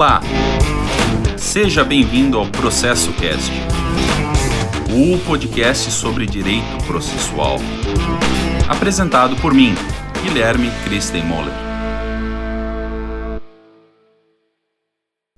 Olá! Seja bem-vindo ao Processo Cast, o podcast sobre direito processual. Apresentado por mim, Guilherme Christen Moller.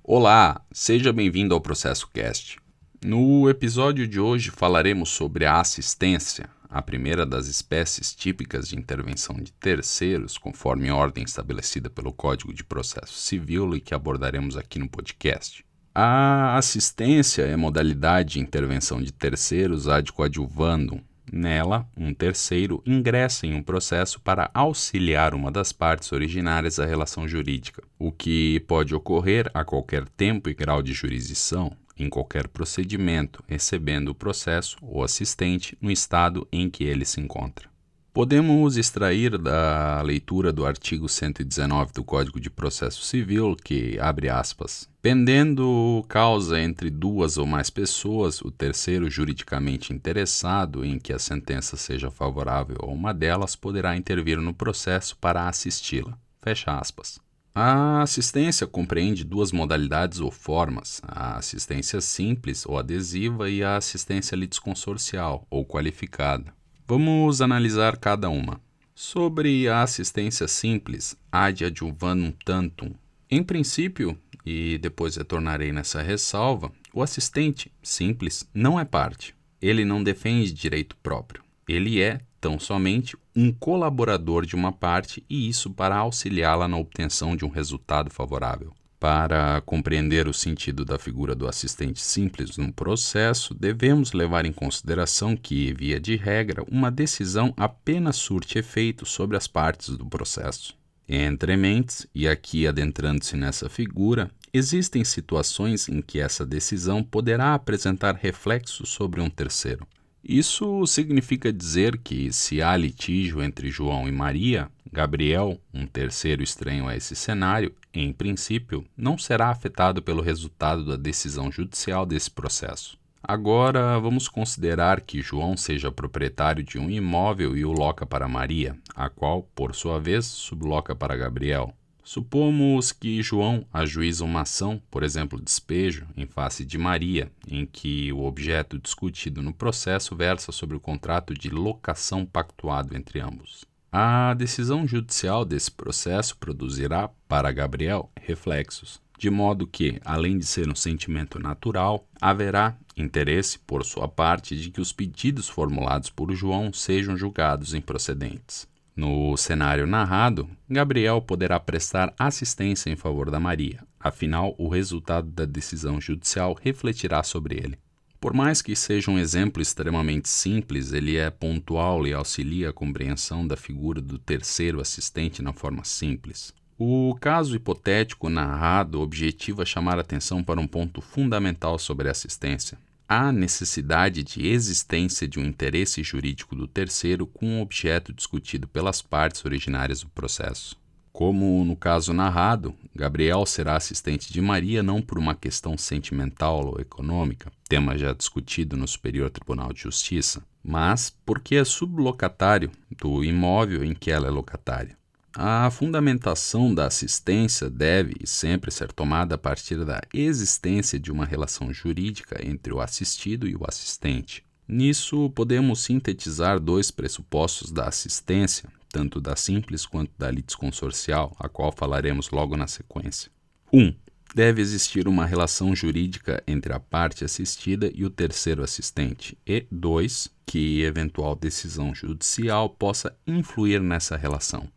Olá, seja bem-vindo ao Processo Cast. No episódio de hoje falaremos sobre a assistência, a primeira das espécies típicas de intervenção de terceiros, conforme ordem estabelecida pelo Código de Processo Civil e que abordaremos aqui no podcast. A assistência é modalidade de intervenção de terceiros ad coadjuvandum. Nela, um terceiro ingressa em um processo para auxiliar uma das partes originárias da relação jurídica, o que pode ocorrer a qualquer tempo e grau de jurisdição, em qualquer procedimento, recebendo o processo ou assistente no estado em que ele se encontra. Podemos extrair da leitura do artigo 119 do Código de Processo Civil que, abre aspas, pendendo causa entre duas ou mais pessoas, o terceiro juridicamente interessado em que a sentença seja favorável a uma delas poderá intervir no processo para assisti-la. Fecha aspas. A assistência compreende duas modalidades ou formas: a assistência simples ou adesiva e a assistência litisconsorcial ou qualificada. Vamos analisar cada uma. Sobre a assistência simples, ad adjuvandum tantum. Em princípio, e depois retornarei nessa ressalva, o assistente simples não é parte. Ele não defende direito próprio. Ele é tão somente um colaborador de uma parte e isso para auxiliá-la na obtenção de um resultado favorável. Para compreender o sentido da figura do assistente simples no processo, devemos levar em consideração que, via de regra, uma decisão apenas surte efeito sobre as partes do processo. Entre mentes, e aqui adentrando-se nessa figura, existem situações em que essa decisão poderá apresentar reflexos sobre um terceiro. Isso significa dizer que, se há litígio entre João e Maria, Gabriel, um terceiro estranho a esse cenário, em princípio, não será afetado pelo resultado da decisão judicial desse processo. Agora, vamos considerar que João seja proprietário de um imóvel e o loca para Maria, a qual, por sua vez, subloca para Gabriel. Supomos que João ajuiza uma ação, por exemplo, despejo, em face de Maria, em que o objeto discutido no processo versa sobre o contrato de locação pactuado entre ambos. A decisão judicial desse processo produzirá, para Gabriel, reflexos, de modo que, além de ser um sentimento natural, haverá interesse, por sua parte, de que os pedidos formulados por João sejam julgados improcedentes. No cenário narrado, Gabriel poderá prestar assistência em favor da Maria, afinal, o resultado da decisão judicial refletirá sobre ele. Por mais que seja um exemplo extremamente simples, ele é pontual e auxilia a compreensão da figura do terceiro assistente na forma simples. O caso hipotético narrado objetiva chamar atenção para um ponto fundamental sobre a assistência, há necessidade de existência de um interesse jurídico do terceiro com o objeto discutido pelas partes originárias do processo. Como no caso narrado, Gabriel será assistente de Maria não por uma questão sentimental ou econômica, tema já discutido no Superior Tribunal de Justiça, mas porque é sublocatário do imóvel em que ela é locatária. A fundamentação da assistência deve e sempre ser tomada a partir da existência de uma relação jurídica entre o assistido e o assistente. Nisso, podemos sintetizar dois pressupostos da assistência, tanto da simples quanto da litisconsorcial, a qual falaremos logo na sequência. 1. Um, deve existir uma relação jurídica entre a parte assistida e o terceiro assistente. E 2. Que eventual decisão judicial possa influir nessa relação.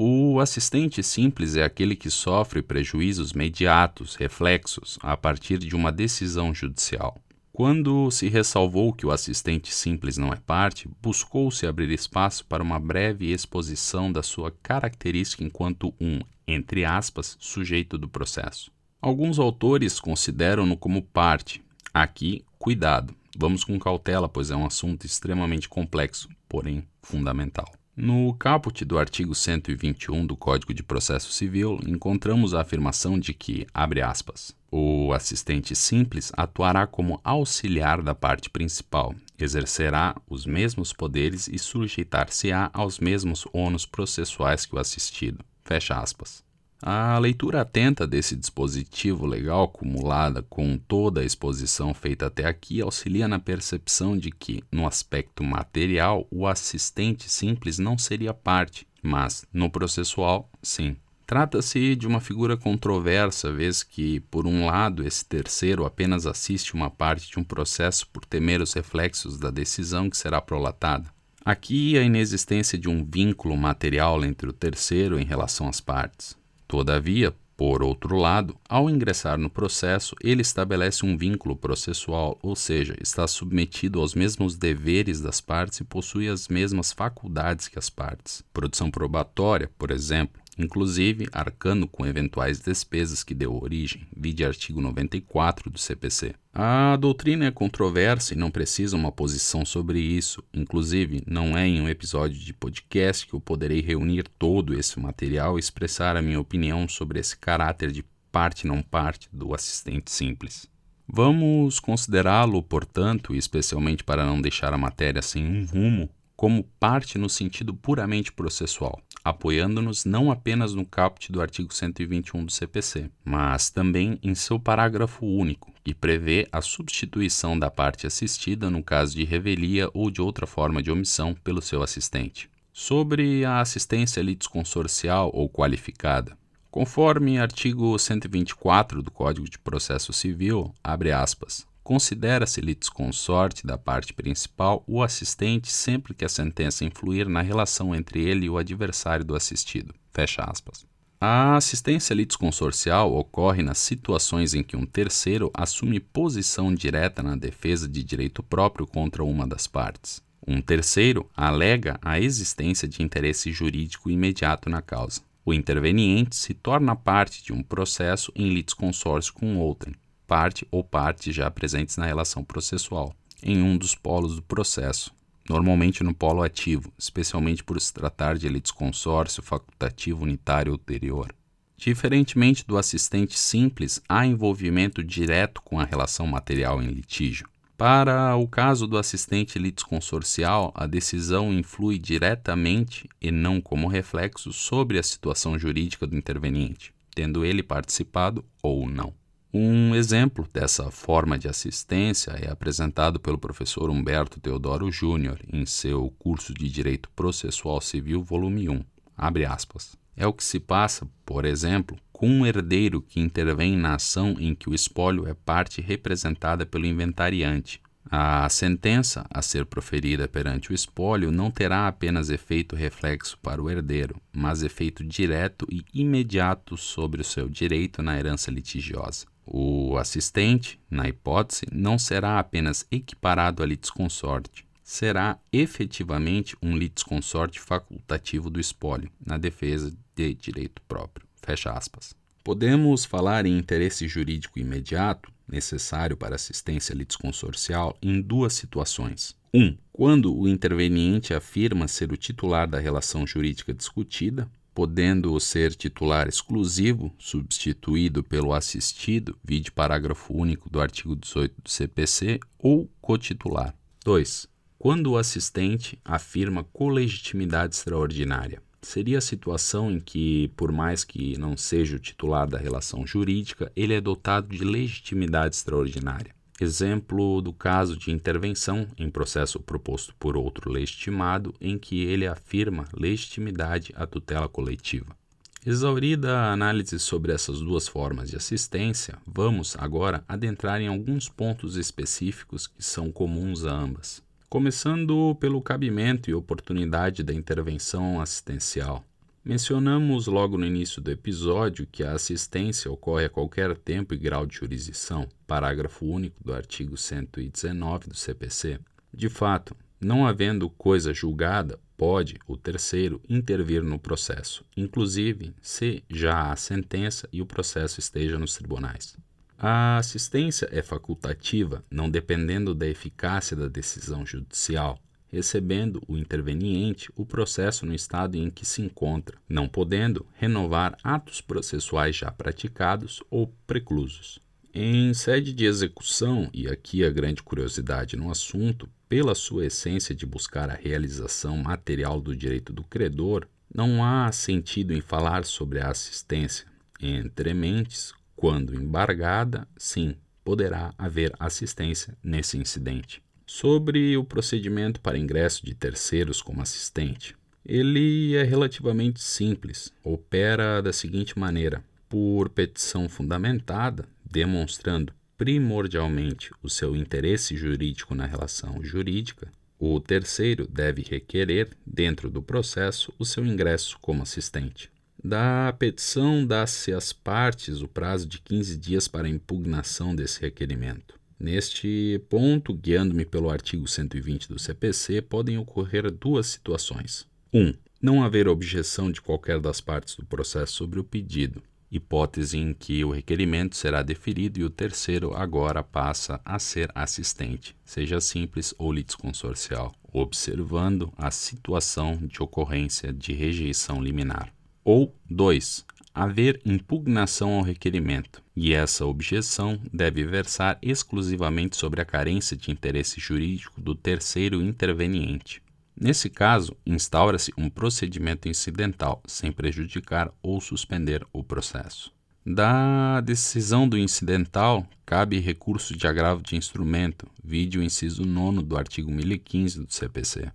O assistente simples é aquele que sofre prejuízos mediatos, reflexos, a partir de uma decisão judicial. Quando se ressalvou que o assistente simples não é parte, buscou-se abrir espaço para uma breve exposição da sua característica enquanto um, entre aspas, sujeito do processo. Alguns autores consideram-no como parte. Aqui, cuidado, vamos com cautela, pois é um assunto extremamente complexo, porém fundamental. No caput do artigo 121 do Código de Processo Civil, encontramos a afirmação de que, abre aspas, o assistente simples atuará como auxiliar da parte principal, exercerá os mesmos poderes e sujeitar-se-á aos mesmos ônus processuais que o assistido. Fecha aspas. A leitura atenta desse dispositivo legal, acumulada com toda a exposição feita até aqui, auxilia na percepção de que, no aspecto material, o assistente simples não seria parte, mas, no processual, sim. Trata-se de uma figura controversa, vez que, por um lado, esse terceiro apenas assiste uma parte de um processo por temer os reflexos da decisão que será prolatada. Aqui a inexistência de um vínculo material entre o terceiro em relação às partes. Todavia, por outro lado, ao ingressar no processo, ele estabelece um vínculo processual, ou seja, está submetido aos mesmos deveres das partes e possui as mesmas faculdades que as partes. Produção probatória, por exemplo, inclusive arcando com eventuais despesas que deu origem, vide artigo 94 do CPC. A doutrina é controversa e não precisa uma posição sobre isso, inclusive não é em um episódio de podcast que eu poderei reunir todo esse material e expressar a minha opinião sobre esse caráter de parte não parte do assistente simples. Vamos considerá-lo, portanto, especialmente para não deixar a matéria sem um rumo, como parte no sentido puramente processual, apoiando-nos não apenas no caput do artigo 121 do CPC, mas também em seu parágrafo único, que prevê a substituição da parte assistida no caso de revelia ou de outra forma de omissão pelo seu assistente. Sobre a assistência litisconsorcial ou qualificada, conforme artigo 124 do Código de Processo Civil, abre aspas, Considera-se litisconsorte da parte principal o assistente sempre que a sentença influir na relação entre ele e o adversário do assistido. Fecha aspas. A assistência litisconsorcial ocorre nas situações em que um terceiro assume posição direta na defesa de direito próprio contra uma das partes. Um terceiro alega a existência de interesse jurídico imediato na causa. O interveniente se torna parte de um processo em litisconsórcio com outrem, parte ou partes já presentes na relação processual, em um dos polos do processo, normalmente no polo ativo, especialmente por se tratar de litisconsórcio facultativo unitário ulterior. Diferentemente do assistente simples, há envolvimento direto com a relação material em litígio. Para o caso do assistente litisconsorcial, a decisão influi diretamente e não como reflexo sobre a situação jurídica do interveniente, tendo ele participado ou não. Um exemplo dessa forma de assistência é apresentado pelo professor Humberto Teodoro Júnior em seu curso de Direito Processual Civil, volume 1. Abre aspas. É o que se passa, por exemplo, com um herdeiro que intervém na ação em que o espólio é parte representada pelo inventariante. A sentença a ser proferida perante o espólio não terá apenas efeito reflexo para o herdeiro, mas efeito direto e imediato sobre o seu direito na herança litigiosa. O assistente, na hipótese, não será apenas equiparado a litisconsorte, será efetivamente um litisconsorte facultativo do espólio, na defesa de direito próprio. Fecha aspas. Podemos falar em interesse jurídico imediato, necessário para assistência litisconsorcial, em duas situações. 1. Um, quando o interveniente afirma ser o titular da relação jurídica discutida, podendo ser titular exclusivo, substituído pelo assistido, vide parágrafo único do artigo 18 do CPC, ou cotitular. 2. Quando o assistente afirma colegitimidade extraordinária. Seria a situação em que, por mais que não seja o titular da relação jurídica, ele é dotado de legitimidade extraordinária. Exemplo do caso de intervenção em processo proposto por outro legitimado, em que ele afirma legitimidade à tutela coletiva. Exaurida a análise sobre essas duas formas de assistência, vamos agora adentrar em alguns pontos específicos que são comuns a ambas. Começando pelo cabimento e oportunidade da intervenção assistencial. Mencionamos logo no início do episódio que a assistência ocorre a qualquer tempo e grau de jurisdição, parágrafo único do artigo 119 do CPC. De fato, não havendo coisa julgada, pode o terceiro intervir no processo, inclusive se já há sentença e o processo esteja nos tribunais. A assistência é facultativa, não dependendo da eficácia da decisão judicial, recebendo o interveniente o processo no estado em que se encontra, não podendo renovar atos processuais já praticados ou preclusos. Em sede de execução, e aqui a grande curiosidade no assunto, pela sua essência de buscar a realização material do direito do credor, Não há sentido em falar sobre a assistência entre mentes quando embargada, sim, poderá haver assistência nesse incidente. Sobre o procedimento para ingresso de terceiros como assistente, ele é relativamente simples. Opera da seguinte maneira: por petição fundamentada, demonstrando primordialmente o seu interesse jurídico na relação jurídica, o terceiro deve requerer, dentro do processo, o seu ingresso como assistente. Da petição, dá-se às partes o prazo de 15 dias para impugnação desse requerimento. Neste ponto, guiando-me pelo artigo 120 do CPC, podem ocorrer duas situações. 1. Um, não haver objeção de qualquer das partes do processo sobre o pedido, hipótese em que o requerimento será deferido e o terceiro agora passa a ser assistente, seja simples ou litisconsorcial, observando a situação de ocorrência de rejeição liminar. Ou 2. Haver impugnação ao requerimento, e essa objeção deve versar exclusivamente sobre a carência de interesse jurídico do terceiro interveniente. Nesse caso, instaura-se um procedimento incidental, sem prejudicar ou suspender o processo. Da decisão do incidental, cabe recurso de agravo de instrumento, vide o inciso 9 do artigo 1015 do CPC.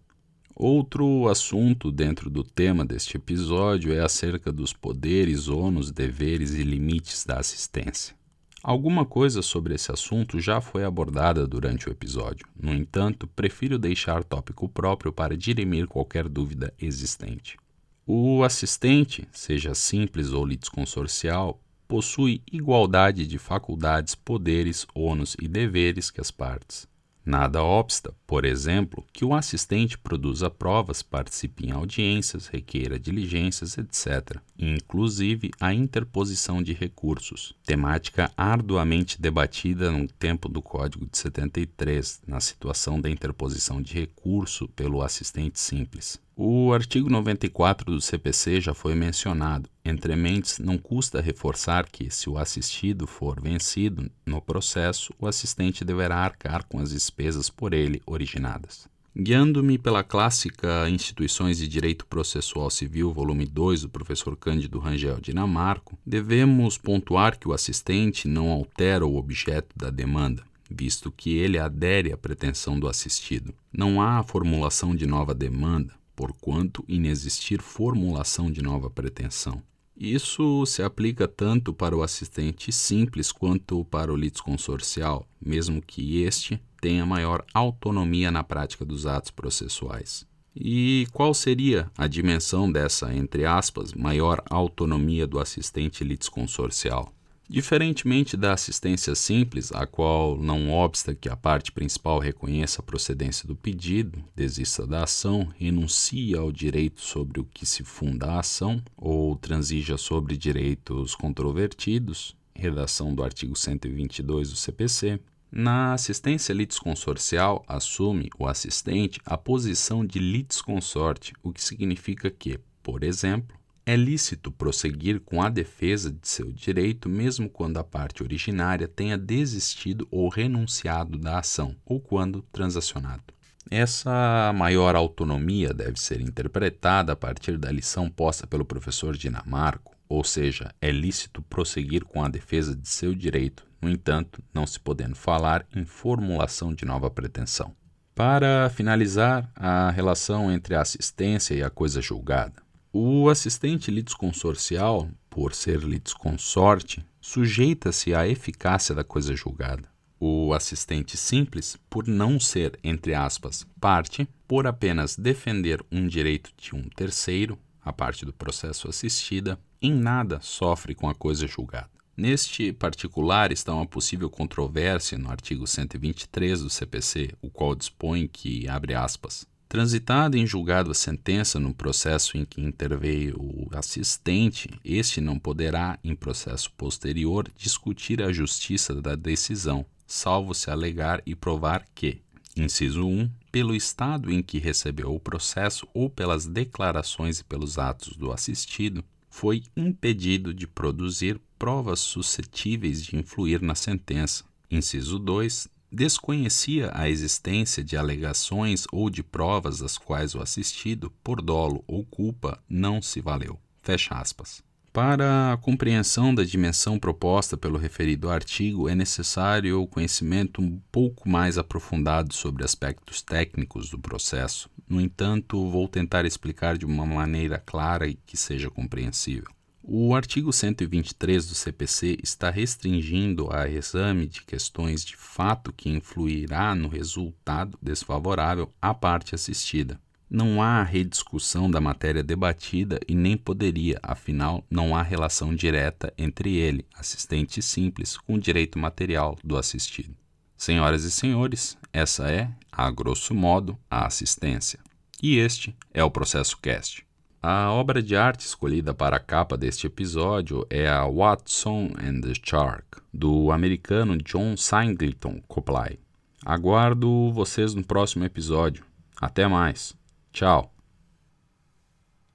Outro assunto dentro do tema deste episódio é acerca dos poderes, ônus, deveres e limites da assistência. Alguma coisa sobre esse assunto já foi abordada durante o episódio, no entanto, prefiro deixar tópico próprio para dirimir qualquer dúvida existente. O assistente, seja simples ou litisconsorcial, possui igualdade de faculdades, poderes, ônus e deveres que as partes. Nada obsta, por exemplo, que o assistente produza provas, participe em audiências, requeira diligências, etc., inclusive a interposição de recursos, temática arduamente debatida no tempo do Código de 73, na situação da interposição de recurso pelo assistente simples. O artigo 94 do CPC já foi mencionado. Entre mentes, não custa reforçar que, se o assistido for vencido no processo, o assistente deverá arcar com as despesas por ele originadas. Guiando-me pela clássica Instituições de Direito Processual Civil, volume 2, do professor Cândido Rangel Dinamarco, devemos pontuar que o assistente não altera o objeto da demanda, visto que ele adere à pretensão do assistido. Não há formulação de nova demanda, porquanto inexistir formulação de nova pretensão. Isso se aplica tanto para o assistente simples quanto para o litisconsorcial, mesmo que este tenha maior autonomia na prática dos atos processuais. E qual seria a dimensão dessa, entre aspas, maior autonomia do assistente litisconsorcial? Diferentemente da assistência simples, a qual não obsta que a parte principal reconheça a procedência do pedido, desista da ação, renuncie ao direito sobre o que se funda a ação ou transija sobre direitos controvertidos, redação do artigo 122 do CPC, na assistência litisconsorcial, assume o assistente a posição de litisconsorte, o que significa que, por exemplo, é lícito prosseguir com a defesa de seu direito mesmo quando a parte originária tenha desistido ou renunciado da ação, ou quando transacionado. Essa maior autonomia deve ser interpretada a partir da lição posta pelo professor Dinamarco, ou seja, é lícito prosseguir com a defesa de seu direito, no entanto, não se podendo falar em formulação de nova pretensão. Para finalizar, a relação entre a assistência e a coisa julgada. O assistente litisconsorcial, por ser litisconsorte, sujeita-se à eficácia da coisa julgada. O assistente simples, por não ser, entre aspas, parte, por apenas defender um direito de um terceiro, a parte do processo assistida, em nada sofre com a coisa julgada. Neste particular está uma possível controvérsia no artigo 123 do CPC, o qual dispõe que, abre aspas, Transitada em julgado a sentença no processo em que interveio o assistente, este não poderá, em processo posterior, discutir a justiça da decisão, salvo se alegar e provar que, inciso 1, pelo estado em que recebeu o processo ou pelas declarações e pelos atos do assistido, foi impedido de produzir provas suscetíveis de influir na sentença. Inciso 2, desconhecia a existência de alegações ou de provas das quais o assistido, por dolo ou culpa, não se valeu. Fecha aspas. Para a compreensão da dimensão proposta pelo referido artigo, é necessário o conhecimento um pouco mais aprofundado sobre aspectos técnicos do processo. No entanto, vou tentar explicar de uma maneira clara e que seja compreensível. O artigo 123 do CPC está restringindo a exame de questões de fato que influirá no resultado desfavorável à parte assistida. Não há rediscussão da matéria debatida e nem poderia, afinal, não há relação direta entre ele, assistente simples, com o direito material do assistido. Senhoras e senhores, essa é, a grosso modo, a assistência. E este é o Processo Cast. A obra de arte escolhida para a capa deste episódio é a Watson and the Shark, do americano John Singleton Copley. Aguardo vocês no próximo episódio. Até mais. Tchau.